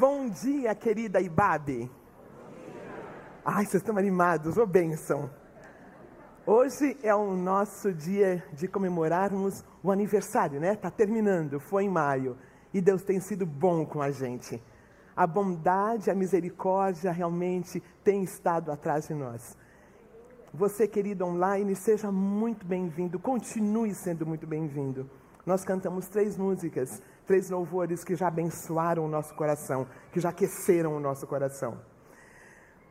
Bom dia, querida Ibabe. Ai, vocês estão animados, ô bênção. Hoje é o nosso dia de comemorarmos o aniversário, né? Está terminando, foi em maio. E Deus tem sido bom com a gente. A bondade, a misericórdia realmente tem estado atrás de nós. Você, querido online, seja muito bem-vindo, continue sendo muito bem-vindo. Nós cantamos três músicas, três louvores que já abençoaram o nosso coração, que já aqueceram o nosso coração.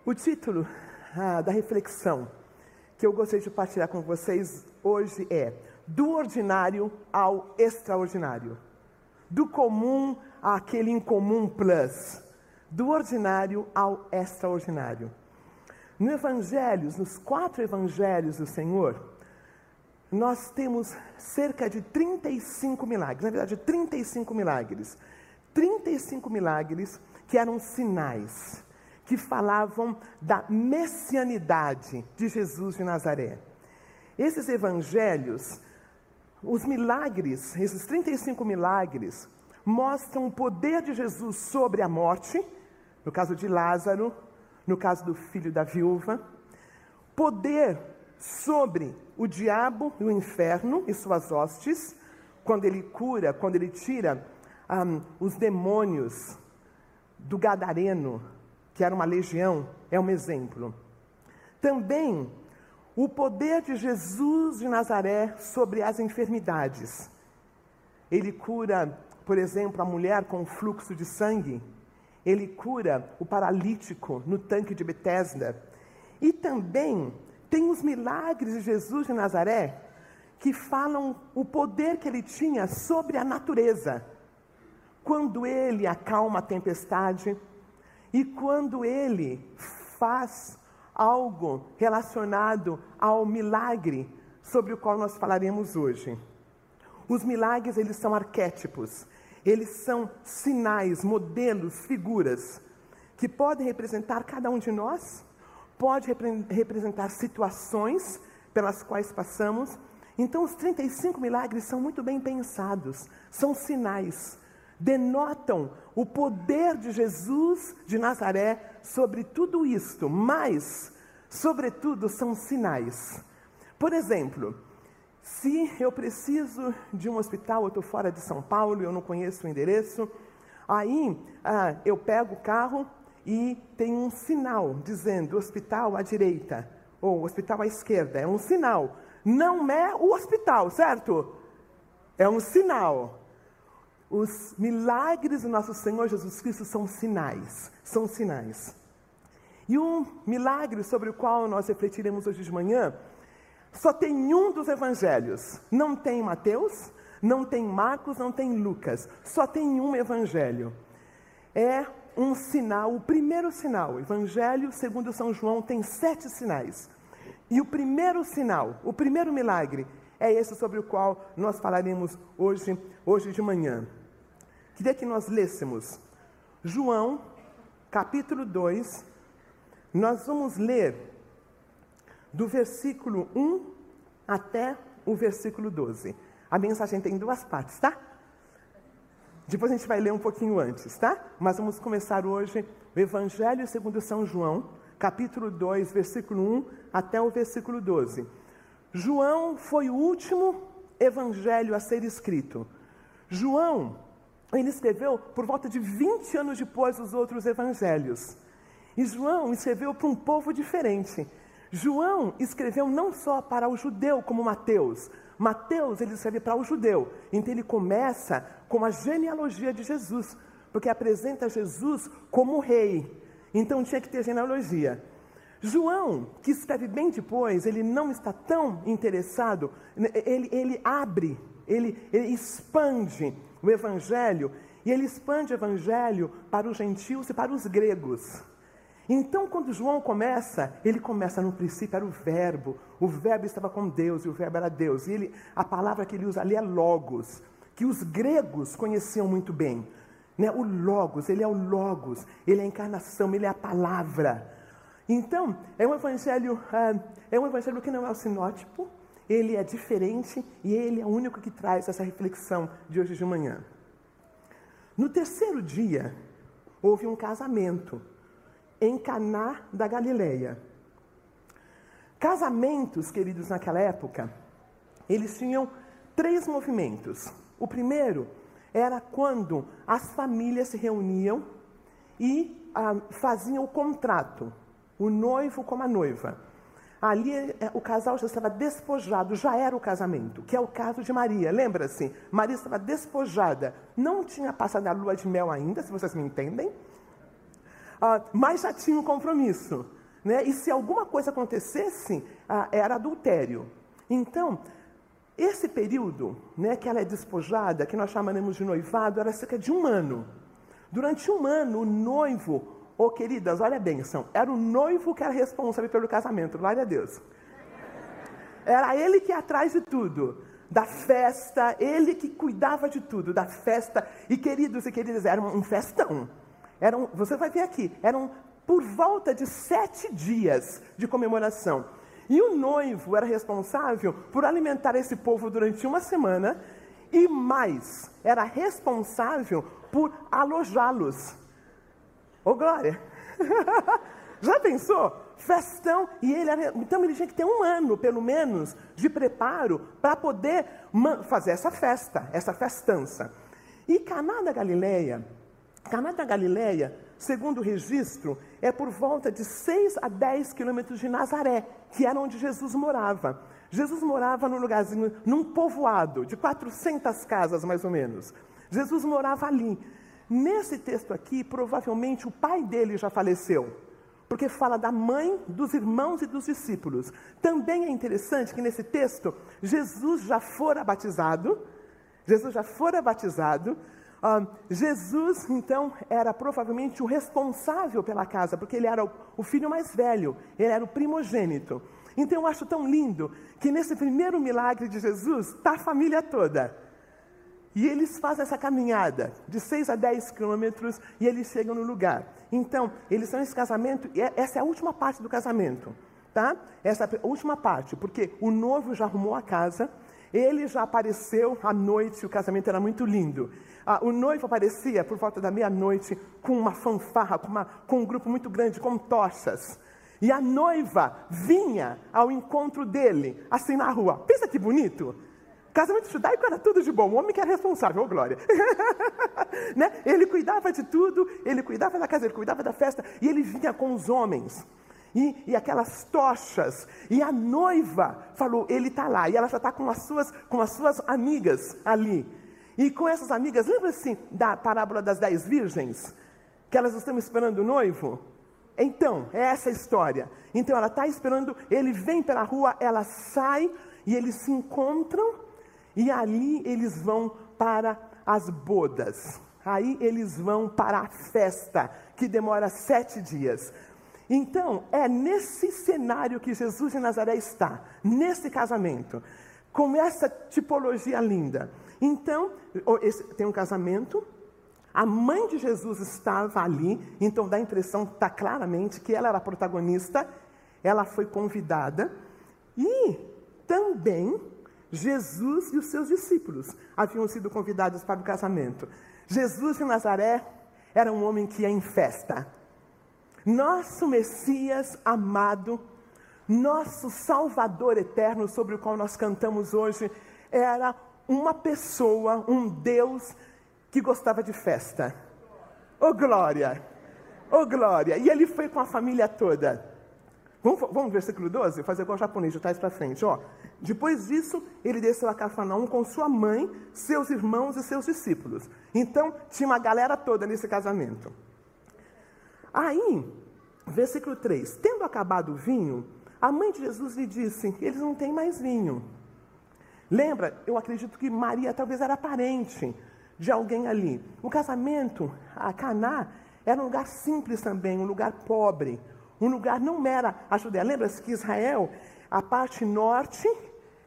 O título ah, da reflexão que eu gostaria de partilhar com vocês hoje é Do Ordinário ao Extraordinário. Do comum àquele incomum plus. Do ordinário ao extraordinário. No Evangelhos, nos quatro Evangelhos do Senhor, nós temos cerca de 35 milagres, na verdade, 35 milagres. 35 milagres que eram sinais, que falavam da messianidade de Jesus de Nazaré. Esses evangelhos, os milagres, esses 35 milagres, mostram o poder de Jesus sobre a morte, no caso de Lázaro, no caso do filho da viúva, poder sobre o diabo e o inferno e suas hostes, quando ele cura, quando ele tira um, os demônios do Gadareno, que era uma legião, é um exemplo. Também o poder de Jesus de Nazaré sobre as enfermidades. Ele cura, por exemplo, a mulher com fluxo de sangue. Ele cura o paralítico no tanque de Betesda. E também tem os milagres de Jesus de Nazaré que falam o poder que ele tinha sobre a natureza. Quando ele acalma a tempestade e quando ele faz algo relacionado ao milagre sobre o qual nós falaremos hoje. Os milagres, eles são arquétipos, eles são sinais, modelos, figuras que podem representar cada um de nós pode repre representar situações pelas quais passamos. Então, os 35 milagres são muito bem pensados, são sinais, denotam o poder de Jesus de Nazaré sobre tudo isto, mas, sobretudo, são sinais. Por exemplo, se eu preciso de um hospital, eu estou fora de São Paulo, eu não conheço o endereço, aí ah, eu pego o carro, e tem um sinal dizendo hospital à direita ou hospital à esquerda. É um sinal. Não é o hospital, certo? É um sinal. Os milagres do nosso Senhor Jesus Cristo são sinais. São sinais. E um milagre sobre o qual nós refletiremos hoje de manhã, só tem um dos evangelhos. Não tem Mateus, não tem Marcos, não tem Lucas. Só tem um evangelho. É um sinal, o primeiro sinal, o Evangelho segundo São João tem sete sinais. E o primeiro sinal, o primeiro milagre, é esse sobre o qual nós falaremos hoje, hoje de manhã. Queria que nós lêssemos João, capítulo 2, nós vamos ler do versículo 1 até o versículo 12. A mensagem tem duas partes, tá? Depois a gente vai ler um pouquinho antes, tá? Mas vamos começar hoje o Evangelho segundo São João, capítulo 2, versículo 1 até o versículo 12. João foi o último evangelho a ser escrito. João, ele escreveu por volta de 20 anos depois dos outros evangelhos. E João escreveu para um povo diferente. João escreveu não só para o judeu como Mateus, Mateus ele escreve para o judeu, então ele começa com a genealogia de Jesus, porque apresenta Jesus como rei, então tinha que ter genealogia. João, que escreve bem depois, ele não está tão interessado, ele, ele abre, ele, ele expande o evangelho, e ele expande o evangelho para os gentios e para os gregos. Então, quando João começa, ele começa no princípio era o verbo, o verbo estava com Deus e o verbo era Deus. E ele, a palavra que ele usa ali é logos, que os gregos conheciam muito bem. Né? O logos, ele é o logos, ele é a encarnação, ele é a palavra. Então, é um evangelho, ah, é um evangelho que não é o sinótipo, ele é diferente e ele é o único que traz essa reflexão de hoje de manhã. No terceiro dia, houve um casamento em Caná da Galileia. Casamentos, queridos, naquela época, eles tinham três movimentos. O primeiro era quando as famílias se reuniam e ah, faziam o contrato, o noivo com a noiva. Ali é, o casal já estava despojado, já era o casamento, que é o caso de Maria. Lembra-se? Maria estava despojada, não tinha passado a lua de mel ainda, se vocês me entendem, ah, mas já tinha um compromisso. Né? E se alguma coisa acontecesse, ah, era adultério. Então, esse período né, que ela é despojada, que nós chamaremos de noivado, era cerca de um ano. Durante um ano, o noivo, oh queridas, olha a benção, era o noivo que era responsável pelo casamento, glória a Deus. Era ele que ia atrás de tudo, da festa, ele que cuidava de tudo, da festa. E queridos e queridas, era um festão. Eram, você vai ver aqui, eram por volta de sete dias de comemoração. E o noivo era responsável por alimentar esse povo durante uma semana e mais, era responsável por alojá-los. Ô glória! Já pensou? Festão, e ele era, então ele tinha que ter um ano, pelo menos, de preparo para poder fazer essa festa, essa festança. E Caná da Galileia, Caná da Galileia, segundo o registro, é por volta de 6 a 10 quilômetros de Nazaré, que era onde Jesus morava. Jesus morava num lugarzinho, num povoado de 400 casas mais ou menos. Jesus morava ali. Nesse texto aqui, provavelmente o pai dele já faleceu, porque fala da mãe, dos irmãos e dos discípulos. Também é interessante que nesse texto, Jesus já fora batizado, Jesus já fora batizado, Uh, Jesus, então, era provavelmente o responsável pela casa, porque ele era o, o, filho mais velho, ele era o primogênito. Então, eu acho tão lindo que nesse primeiro milagre de Jesus está a família toda. E eles fazem essa caminhada de 6 a 10 quilômetros e eles chegam no lugar. Então, eles estão nesse casamento, e é, essa é a última parte do casamento, tá? Essa é a última parte, porque o noivo já arrumou a casa, ele já apareceu à noite, o casamento era muito lindo. Ah, o noivo aparecia por volta da meia-noite com uma fanfarra, com, uma, com um grupo muito grande, com tochas. E a noiva vinha ao encontro dele, assim na rua. Pensa que bonito! Casamento judaico era tudo de bom, o homem que era responsável, oh glória. né? Ele cuidava de tudo, ele cuidava da casa, ele cuidava da festa, e ele vinha com os homens. E, e aquelas tochas, e a noiva falou: ele está lá, e ela já está com, as suas, com as suas amigas ali. E com essas amigas, lembra-se da parábola das dez virgens? Que elas estão esperando o noivo? Então, é essa a história. Então ela está esperando, ele vem pela rua, ela sai e eles se encontram e ali eles vão para as bodas. Aí eles vão para a festa, que demora sete dias. Então, é nesse cenário que Jesus de Nazaré está, nesse casamento, com essa tipologia linda. Então, tem um casamento, a mãe de Jesus estava ali, então dá a impressão, está claramente, que ela era a protagonista, ela foi convidada, e também Jesus e os seus discípulos haviam sido convidados para o casamento. Jesus de Nazaré era um homem que ia em festa. Nosso Messias amado, nosso Salvador eterno, sobre o qual nós cantamos hoje, era uma pessoa, um Deus que gostava de festa. Oh glória! Oh glória! E ele foi com a família toda. Vamos, vamos versículo 12? Fazer igual o japonês, de trás para frente. Ó. Depois disso, ele desceu a Cafarnaum com sua mãe, seus irmãos e seus discípulos. Então, tinha uma galera toda nesse casamento. Aí, versículo 3: Tendo acabado o vinho, a mãe de Jesus lhe disse: Eles não têm mais vinho. Lembra? Eu acredito que Maria talvez era parente de alguém ali. O casamento, a Caná, era um lugar simples também, um lugar pobre, um lugar não era a Judéia. Lembra-se que Israel, a parte norte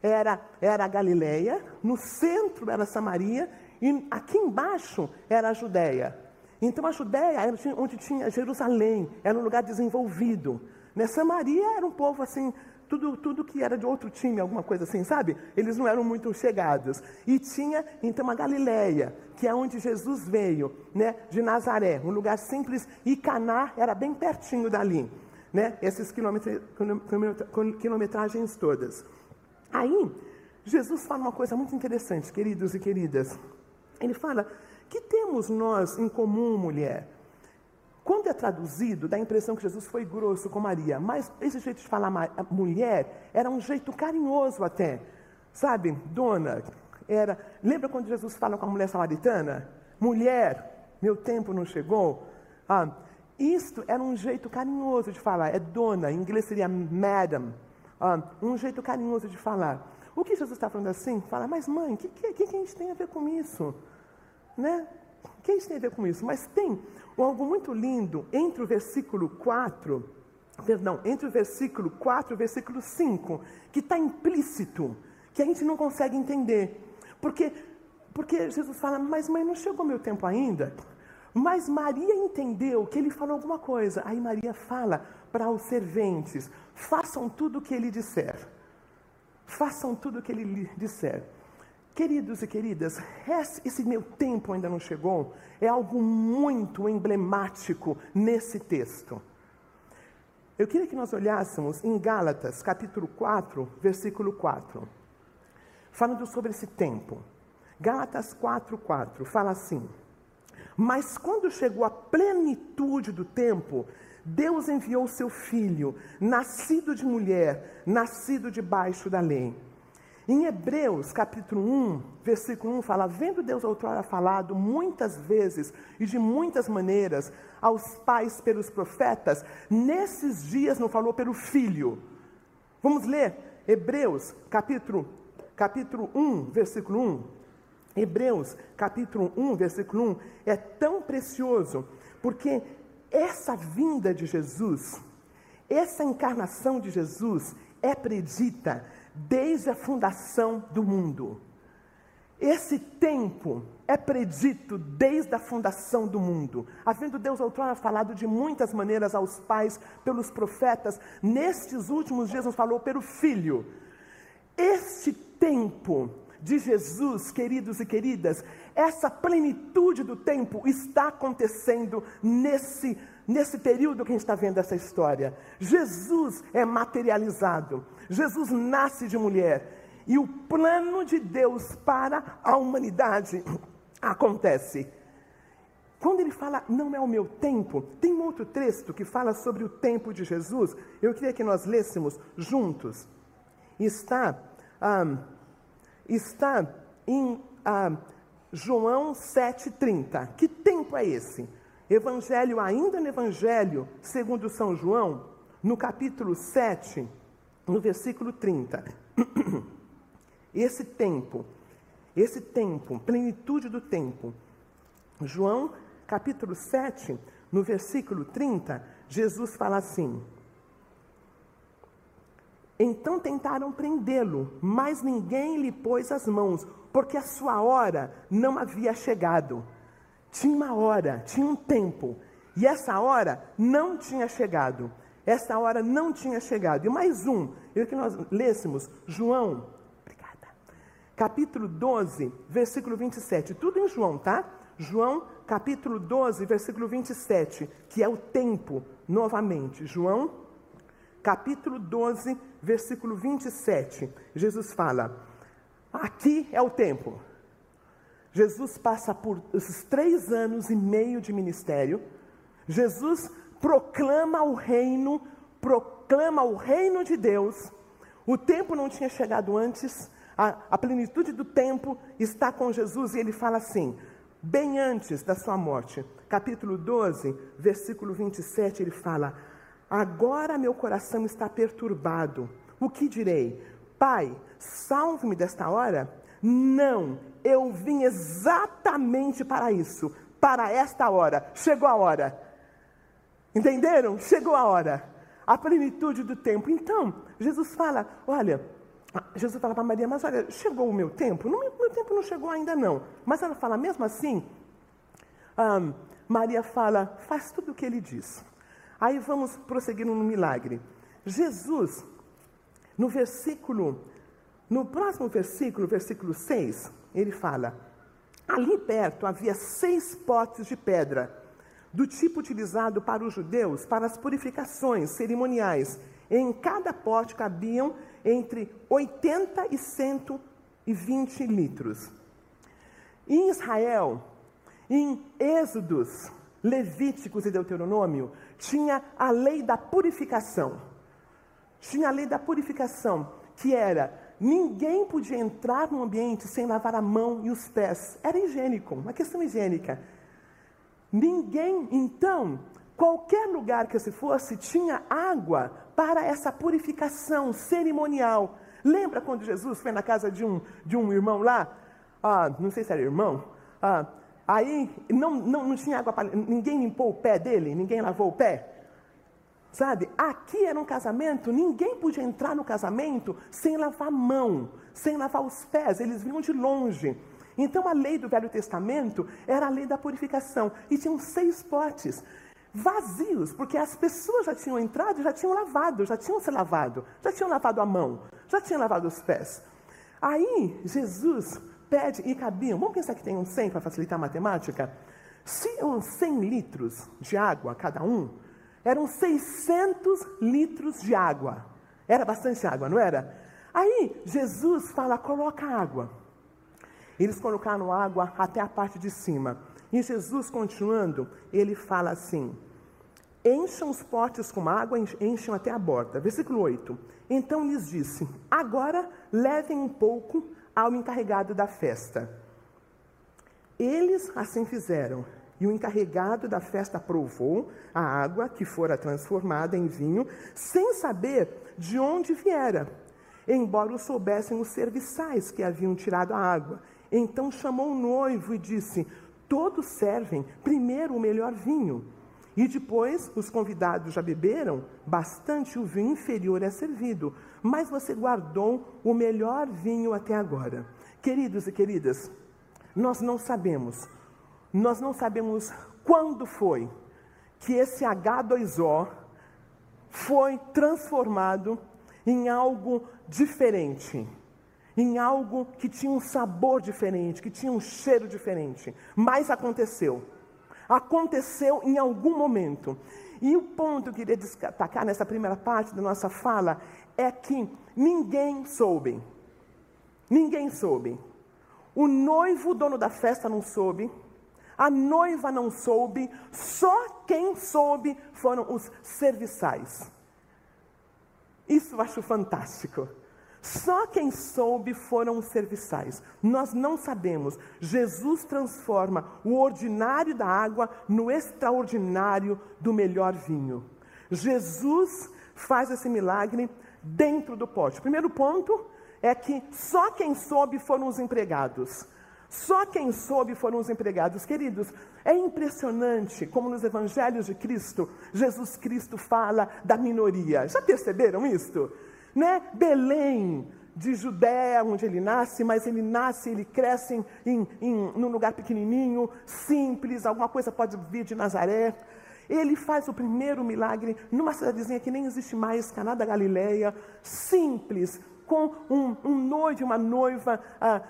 era, era a Galileia, no centro era Samaria e aqui embaixo era a Judéia. Então a Judéia era onde tinha Jerusalém, era um lugar desenvolvido. Né? Samaria era um povo assim, tudo, tudo que era de outro time, alguma coisa assim, sabe? Eles não eram muito chegados. E tinha então a Galileia, que é onde Jesus veio, né? De Nazaré, um lugar simples, e Caná era bem pertinho dali, né? Essas quilometragens todas. Aí, Jesus fala uma coisa muito interessante, queridos e queridas. Ele fala: que temos nós em comum, mulher? Quando é traduzido, dá a impressão que Jesus foi grosso com Maria, mas esse jeito de falar mulher era um jeito carinhoso até. Sabe, dona, era. Lembra quando Jesus fala com a mulher samaritana? Mulher, meu tempo não chegou? Ah, isto era um jeito carinhoso de falar, é dona, em inglês seria madam. Ah, um jeito carinhoso de falar. O que Jesus está falando assim? Fala, mas mãe, o que, que, que a gente tem a ver com isso? Né? O que a gente tem a ver com isso? Mas tem algo muito lindo entre o versículo 4, perdão, entre o versículo 4 e o versículo 5, que está implícito, que a gente não consegue entender. Porque, porque Jesus fala, mas mãe, não chegou meu tempo ainda. Mas Maria entendeu que ele falou alguma coisa. Aí Maria fala para os serventes: façam tudo o que ele disser. Façam tudo o que ele disser. Queridos e queridas, esse meu tempo ainda não chegou, é algo muito emblemático nesse texto. Eu queria que nós olhássemos em Gálatas, capítulo 4, versículo 4, falando sobre esse tempo. Gálatas 4, 4 fala assim: Mas quando chegou a plenitude do tempo, Deus enviou seu filho, nascido de mulher, nascido debaixo da lei em Hebreus, capítulo 1, versículo 1, fala: Vendo Deus outrora falado muitas vezes e de muitas maneiras aos pais pelos profetas, nesses dias não falou pelo filho. Vamos ler Hebreus, capítulo, capítulo 1, versículo 1. Hebreus, capítulo 1, versículo 1, é tão precioso, porque essa vinda de Jesus, essa encarnação de Jesus é predita desde a fundação do mundo. Esse tempo é predito desde a fundação do mundo. Havendo Deus outrora falado de muitas maneiras aos pais, pelos profetas, nestes últimos dias nos falou pelo Filho. Este tempo de Jesus, queridos e queridas, essa plenitude do tempo está acontecendo nesse, nesse período que a gente está vendo essa história. Jesus é materializado. Jesus nasce de mulher e o plano de Deus para a humanidade acontece. Quando ele fala, não é o meu tempo, tem um outro texto que fala sobre o tempo de Jesus. Eu queria que nós lêssemos juntos. Está, está em ah, João 7,30. Que tempo é esse? Evangelho, ainda no Evangelho, segundo São João, no capítulo 7, no versículo 30. Esse tempo, esse tempo, plenitude do tempo. João, capítulo 7, no versículo 30, Jesus fala assim: Então tentaram prendê-lo, mas ninguém lhe pôs as mãos, porque a sua hora não havia chegado. Tinha uma hora, tinha um tempo, e essa hora não tinha chegado. Essa hora não tinha chegado. E mais um, eu que nós lêssemos, João, obrigada, capítulo 12, versículo 27. Tudo em João, tá? João, capítulo 12, versículo 27, que é o tempo, novamente. João, capítulo 12, versículo 27. Jesus fala: Aqui é o tempo. Jesus passa por esses três anos e meio de ministério. Jesus proclama o reino, proclama o reino de Deus. O tempo não tinha chegado antes, a, a plenitude do tempo está com Jesus e ele fala assim, bem antes da sua morte, capítulo 12, versículo 27, ele fala: Agora meu coração está perturbado. O que direi? Pai, salve-me desta hora? Não, eu vim exatamente para isso, para esta hora. Chegou a hora. Entenderam? Chegou a hora. A plenitude do tempo. Então, Jesus fala: olha, Jesus fala para Maria, mas olha, chegou o meu tempo? No meu, tempo não chegou ainda não. Mas ela fala, mesmo assim, Maria fala, faz tudo o que ele diz. Aí vamos prosseguir no milagre. Jesus, No versículo, no próximo versículo, versículo 6, ele fala: Ali perto havia seis potes de pedra, do tipo utilizado para os judeus para as purificações cerimoniais. Em cada pote cabiam entre 80 e 120 litros. Em Israel, em Êxodos, Levíticos e Deuteronômio, tinha a lei da purificação. Tinha a lei da purificação, que era ninguém podia entrar no ambiente sem lavar a mão e os pés. Era higiênico, uma questão higiênica. Ninguém, então, qualquer lugar que se fosse, tinha água para essa purificação cerimonial. Lembra quando Jesus foi na casa de um, de um irmão lá? Ah, não sei se era irmão. Ah, Aí não, não, não tinha água para. Ninguém limpou o pé dele, ninguém lavou o pé. Sabe? Aqui era um casamento, ninguém podia entrar no casamento sem lavar a mão, sem lavar os pés, eles vinham de longe. Então a lei do Velho Testamento era a lei da purificação. E tinham seis potes vazios, porque as pessoas já tinham entrado, já tinham lavado, já tinham se lavado, já tinham lavado a mão, já tinham lavado os pés. Aí Jesus pede e cabiam. Vamos pensar que tem um 100 para facilitar a matemática? Se uns 100 litros de água cada um, eram 600 litros de água. Era bastante água, não era? Aí Jesus fala: coloca água. Eles colocaram água até a parte de cima. E Jesus, continuando, ele fala assim: Encham os potes com água, enchem até a borda. Versículo 8. Então lhes disse: Agora levem um pouco ao encarregado da festa. Eles assim fizeram, e o encarregado da festa provou a água que fora transformada em vinho, sem saber de onde viera, embora o soubessem os serviçais que haviam tirado a água. Então chamou o noivo e disse: Todos servem primeiro o melhor vinho. E depois os convidados já beberam bastante, o vinho inferior é servido, mas você guardou o melhor vinho até agora. Queridos e queridas, nós não sabemos, nós não sabemos quando foi que esse H2O foi transformado em algo diferente, em algo que tinha um sabor diferente, que tinha um cheiro diferente, mas aconteceu aconteceu em algum momento. E o ponto que eu queria destacar nessa primeira parte da nossa fala é que ninguém soube. Ninguém soube. O noivo, dono da festa, não soube. A noiva não soube. Só quem soube foram os serviçais. Isso eu acho fantástico. Só quem soube foram os serviçais. Nós não sabemos. Jesus transforma o ordinário da água no extraordinário do melhor vinho. Jesus faz esse milagre dentro do pote. O primeiro ponto é que só quem soube foram os empregados. Só quem soube foram os empregados. Queridos, é impressionante como nos evangelhos de Cristo, Jesus Cristo fala da minoria. Já perceberam isso? Né? Belém, de Judéia, onde ele nasce, mas ele nasce, ele cresce em, em, em, num lugar pequenininho, simples, alguma coisa pode vir de Nazaré. Ele faz o primeiro milagre numa cidadezinha que nem existe mais, Caná da Galileia, simples, com um, um noivo e uma noiva ah,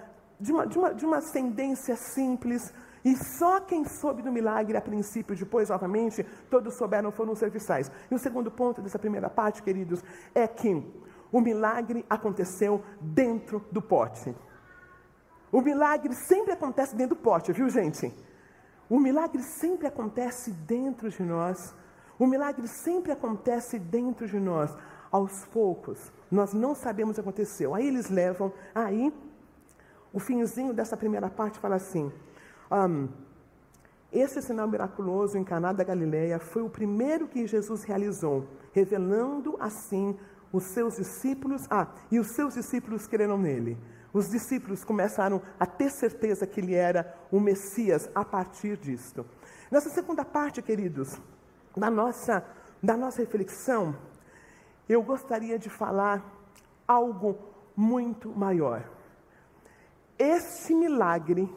de, uma, de, uma, de uma ascendência simples. E só quem soube do milagre a princípio, depois, novamente, todos souberam foram os serviçais. E o segundo ponto dessa primeira parte, queridos, é que o milagre aconteceu dentro do pote. O milagre sempre acontece dentro do pote, viu, gente? O milagre sempre acontece dentro de nós. O milagre sempre acontece dentro de nós. Aos poucos, nós não sabemos o que aconteceu. Aí eles levam, aí o finzinho dessa primeira parte fala assim: um, esse sinal miraculoso em Caná da Galileia foi o primeiro que Jesus realizou, revelando assim os seus discípulos, ah, e os seus discípulos creram nele. Os discípulos começaram a ter certeza que ele era o Messias a partir disto. Nessa segunda parte, queridos, da nossa, da nossa reflexão, eu gostaria de falar algo muito maior. Este milagre,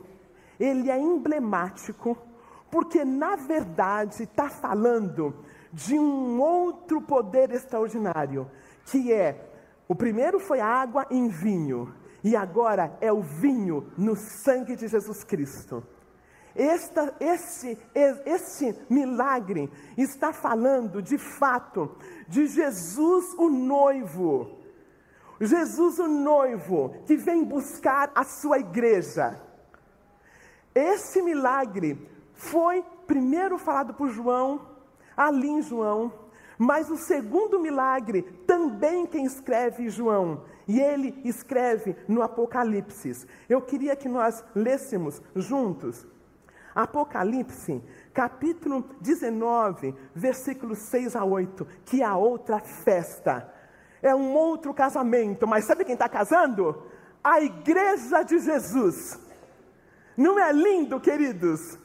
ele é emblemático, porque na verdade está falando de um outro poder extraordinário, que é O primeiro foi a água em vinho, e agora é o vinho no sangue de Jesus Cristo. Esta, esse, esse milagre está falando, de fato, de Jesus, o noivo. Jesus, o noivo, que vem buscar a sua igreja. Esse milagre foi primeiro falado por João, ali em João, mas o segundo milagre também quem escreve João, e ele escreve no Apocalipse. Eu queria que nós lêssemos juntos. Apocalipse, capítulo 19, versículos 6 a 8, que é a outra festa. É um outro casamento, mas sabe quem está casando? A igreja de Jesus. Não é lindo, queridos?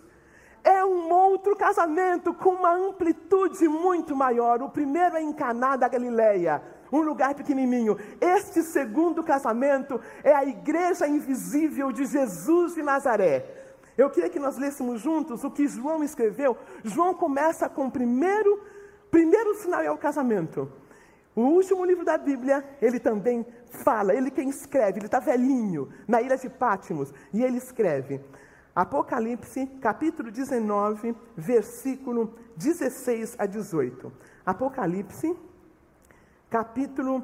É um outro casamento com uma amplitude muito maior. O primeiro é em Caná da Galileia, um lugar pequenininho. Este segundo casamento é a igreja invisível de Jesus de Nazaré. Eu queria que nós lêssemos juntos o que João escreveu. João começa com o primeiro, primeiro sinal é o casamento. O último livro da Bíblia, ele também fala, ele quem escreve, ele está velhinho, na ilha de Pátimos, e ele escreve. Apocalipse, capítulo 19, versículo 16 a 18. Apocalipse, capítulo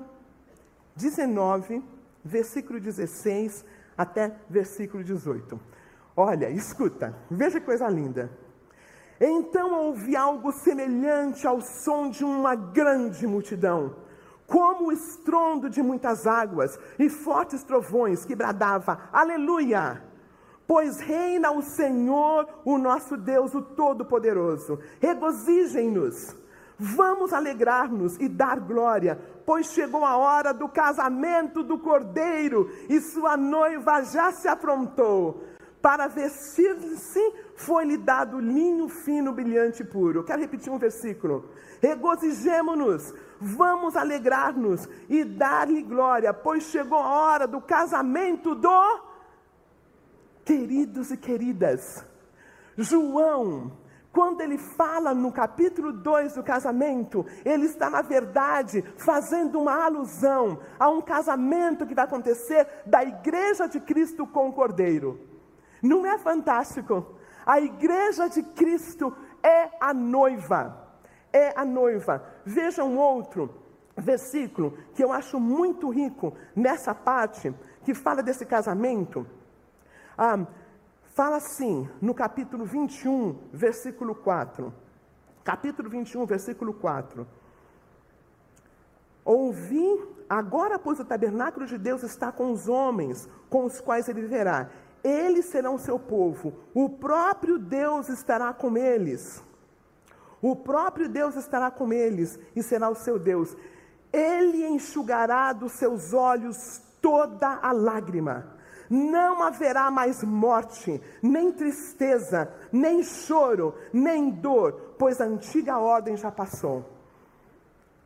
19, versículo 16 até versículo 18. Olha, escuta, veja que coisa linda. Então ouvi algo semelhante ao som de uma grande multidão, como o estrondo de muitas águas e fortes trovões que bradava: Aleluia! Pois reina o Senhor, o nosso Deus, o Todo-Poderoso. Regozijem-nos, vamos alegrar-nos e dar glória, pois chegou a hora do casamento do cordeiro e sua noiva já se aprontou. Para vestir-se foi-lhe dado linho fino, brilhante e puro. Quero repetir um versículo. Regozijemo-nos, vamos alegrar-nos e dar-lhe glória, pois chegou a hora do casamento do. Queridos e queridas, João, quando ele fala no capítulo 2 do casamento, ele está, na verdade, fazendo uma alusão a um casamento que vai acontecer da igreja de Cristo com o cordeiro. Não é fantástico? A igreja de Cristo é a noiva. É a noiva. Veja um outro versículo que eu acho muito rico nessa parte que fala desse casamento. Ah, fala assim, no capítulo 21, versículo 4. Capítulo 21, versículo 4. Ouvi, agora, pois o tabernáculo de Deus está com os homens, com os quais ele viverá eles serão seu povo, o próprio Deus estará com eles. O próprio Deus estará com eles e será o seu Deus. Ele enxugará dos seus olhos toda a lágrima. Não haverá mais morte, nem tristeza, nem choro, nem dor, pois a antiga ordem já passou.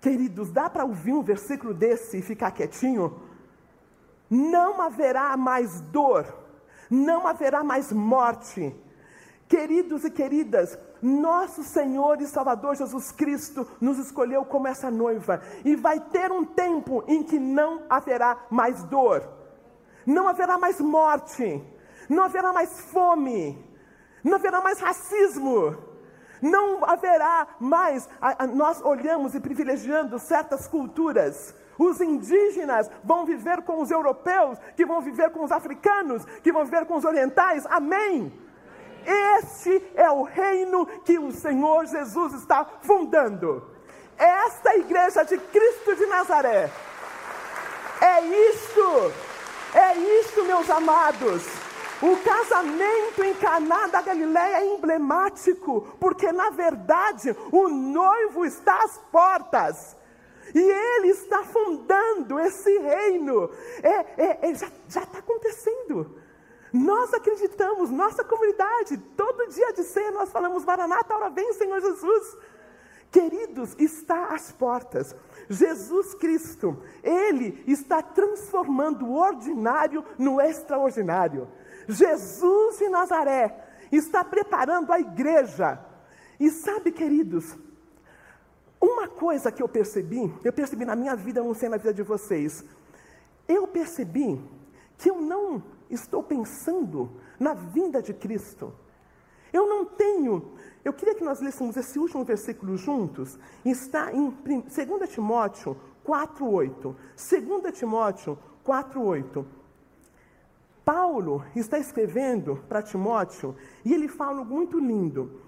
Queridos, dá para ouvir um versículo desse e ficar quietinho? Não haverá mais dor, não haverá mais morte. Queridos e queridas, nosso Senhor e Salvador Jesus Cristo nos escolheu como essa noiva, e vai ter um tempo em que não haverá mais dor, não haverá mais morte, não haverá mais fome, não haverá mais racismo, não haverá mais. Nós olhamos e privilegiando certas culturas, os indígenas vão viver com os europeus, que vão viver com os africanos, que vão viver com os orientais. Amém. Este é o reino que o Senhor Jesus está fundando. Esta igreja de Cristo de Nazaré. É isto, é isto, meus amados. O casamento em Caná da Galileia é emblemático, porque na verdade o noivo está às portas. E Ele está fundando esse reino. É, é, é já está acontecendo. Nós acreditamos, nossa comunidade, todo dia de ceia nós falamos, Maranata, hora vem, Senhor Jesus. Queridos, está às portas. Jesus Cristo, Ele está transformando o ordinário no extraordinário. Jesus de Nazaré está preparando a igreja. E sabe, queridos, uma coisa que eu percebi, eu percebi na minha vida, eu não sei na vida de vocês. Eu percebi que eu não estou pensando na vinda de Cristo. Eu não tenho. Eu queria que nós lêssemos esse último versículo juntos. Está em 2 Timóteo 4:8. 2 Timóteo 4:8. Paulo está escrevendo para Timóteo e ele fala algo muito lindo.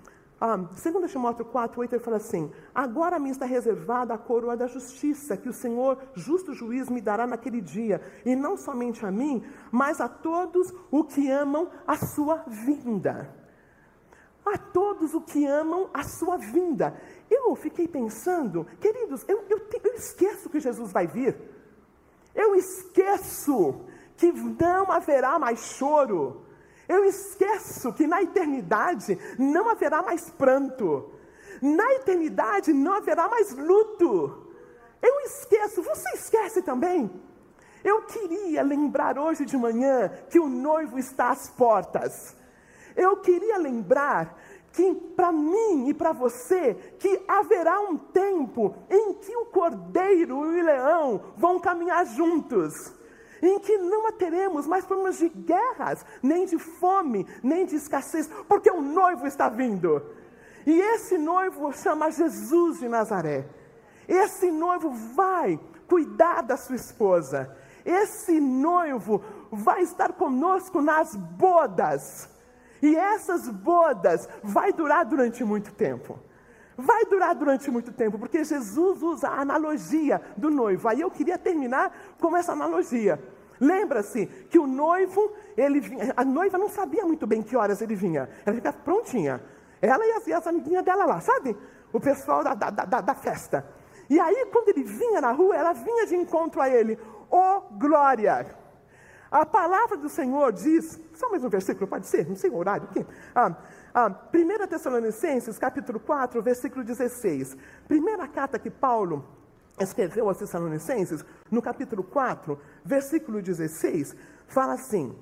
Ah, 2 Timóteo 4, 8, ele fala assim: Agora me está reservada a coroa da justiça, que o Senhor, justo juiz, me dará naquele dia, e não somente a mim, mas a todos os que amam a sua vinda. A todos os que amam a sua vinda. Eu fiquei pensando, queridos, eu, eu, eu esqueço que Jesus vai vir. Eu esqueço que não haverá mais choro. Eu esqueço que na eternidade não haverá mais pranto. Na eternidade não haverá mais luto. Eu esqueço, você esquece também? Eu queria lembrar hoje de manhã que o noivo está às portas. Eu queria lembrar que para mim e para você que haverá um tempo em que o cordeiro e o leão vão caminhar juntos em que não teremos mais problemas de guerras, nem de fome, nem de escassez, porque o noivo está vindo. E esse noivo chama Jesus de Nazaré. Esse noivo vai cuidar da sua esposa. Esse noivo vai estar conosco nas bodas. E essas bodas vai durar durante muito tempo. Vai durar durante muito tempo, porque Jesus usa a analogia do noivo. Aí eu queria terminar com essa analogia. Lembra-se que o noivo, ele vinha, a noiva não sabia muito bem que horas ele vinha. Ela ficava prontinha. Ela e as, e as amiguinhas dela lá, sabe? O pessoal da, da, da, da festa. E aí, quando ele vinha na rua, ela vinha de encontro a ele. Oh, glória! A palavra do Senhor diz, só mais um versículo, pode ser? Não sei o horário aqui. Ah, ah, 1 Tessalonicenses, capítulo 4, versículo 16. Primeira carta que Paulo escreveu aos Tessalonicenses, no capítulo 4, versículo 16, fala assim: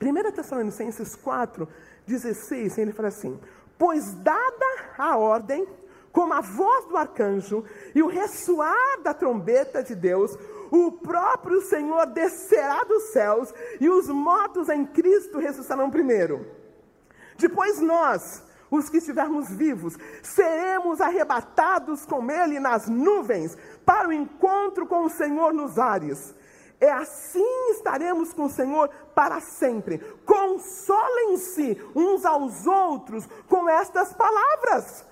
1 Tessalonicenses 4, 16, ele fala assim: Pois dada a ordem, como a voz do arcanjo e o ressoar da trombeta de Deus, o próprio Senhor descerá dos céus e os mortos em Cristo ressuscitarão primeiro. Depois nós, os que estivermos vivos, seremos arrebatados com Ele nas nuvens para o encontro com o Senhor nos ares. É assim estaremos com o Senhor para sempre. Consolem-se uns aos outros com estas palavras.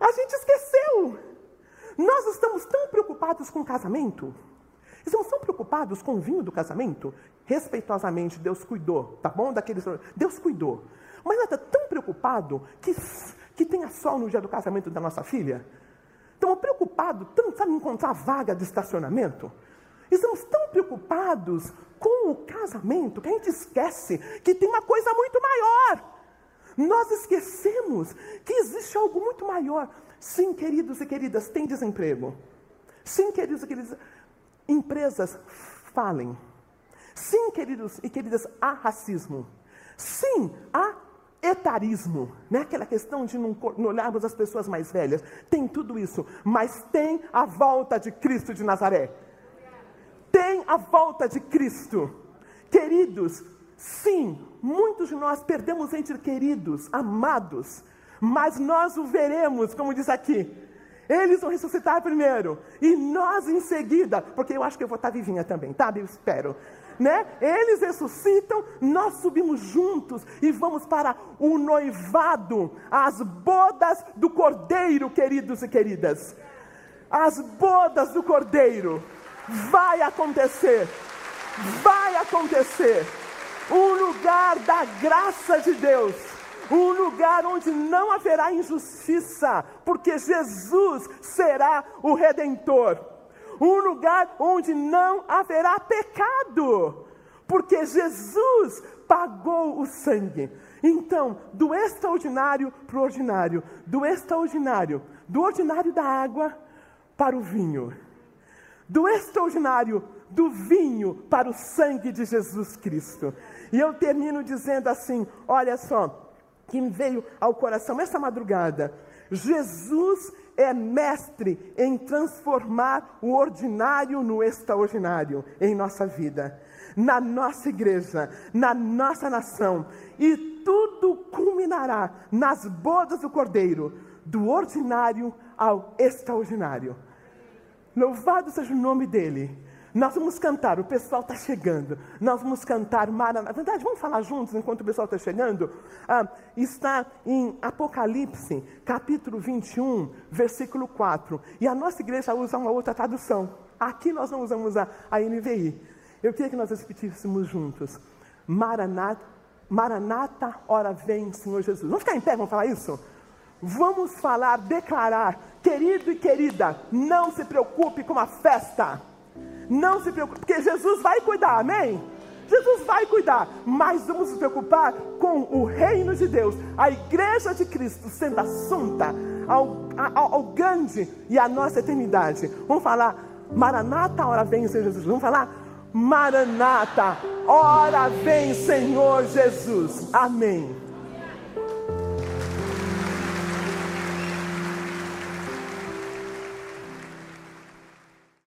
A gente esqueceu. Nós estamos tão preocupados com o casamento. Estamos tão preocupados com o vinho do casamento. Respeitosamente, Deus cuidou, tá bom? Daqueles... Deus cuidou. Mas está tão preocupado que, que tenha sol no dia do casamento da nossa filha. Estamos preocupados tanto, em encontrar vaga de estacionamento. Estamos tão preocupados com o casamento que a gente esquece que tem uma coisa muito maior. Nós esquecemos que existe algo muito maior. Sim, queridos e queridas, tem desemprego. Sim, queridos e queridas, empresas falem. Sim, queridos e queridas, há racismo. Sim, há etarismo, né? aquela questão de não, não olharmos as pessoas mais velhas, tem tudo isso, mas tem a volta de Cristo de Nazaré. Tem a volta de Cristo. Queridos, sim, muitos de nós perdemos entre queridos, amados, mas nós o veremos, como diz aqui. Eles vão ressuscitar primeiro, e nós em seguida, porque eu acho que eu vou estar vivinha também, tá? Eu espero né? Eles ressuscitam, nós subimos juntos e vamos para o noivado, as bodas do Cordeiro, queridos e queridas. As bodas do Cordeiro. Vai acontecer. Vai acontecer. Um lugar da graça de Deus. Um lugar onde não haverá injustiça, porque Jesus será o redentor um lugar onde não haverá pecado, porque Jesus pagou o sangue. Então, do extraordinário para o ordinário, do extraordinário, do ordinário da água para o vinho, do extraordinário do vinho para o sangue de Jesus Cristo. E eu termino dizendo assim: olha só, que me veio ao coração essa madrugada. Jesus é mestre em transformar o ordinário no extraordinário em nossa vida, na nossa igreja, na nossa nação. E tudo culminará nas bodas do Cordeiro, do ordinário ao extraordinário. Louvado seja o nome dele. Nós vamos cantar, o pessoal está chegando. Nós vamos cantar Mara. Na verdade, vamos falar juntos enquanto o pessoal está chegando? Ah, está em Apocalipse, capítulo 21, versículo 4. E a nossa igreja usa uma outra tradução. Aqui nós não usamos a, a NVI. Eu queria que nós repetíssemos juntos. Maranata, Maranata, ora vem, Senhor Jesus. Vamos ficar em pé, vamos falar isso? Vamos falar, declarar, querido e querida, não se preocupe com a festa. Não se preocupe, porque Jesus vai cuidar, amém? Jesus vai cuidar, mas vamos nos preocupar com o reino de Deus, a igreja de Cristo sendo assunta ao, ao, ao grande e à nossa eternidade. Vamos falar, Maranata, hora vem, Senhor Jesus. Vamos falar, Maranata, hora vem, Senhor Jesus. Amém.